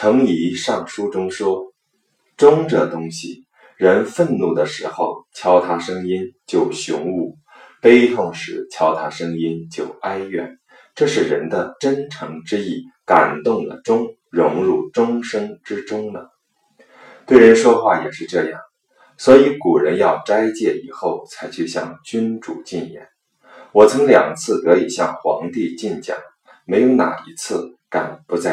程颐上书中说：“忠这东西，人愤怒的时候敲它声音就雄武，悲痛时敲它声音就哀怨，这是人的真诚之意，感动了钟，融入钟声之中了。对人说话也是这样，所以古人要斋戒以后才去向君主进言。我曾两次得以向皇帝进讲，没有哪一次敢不在。”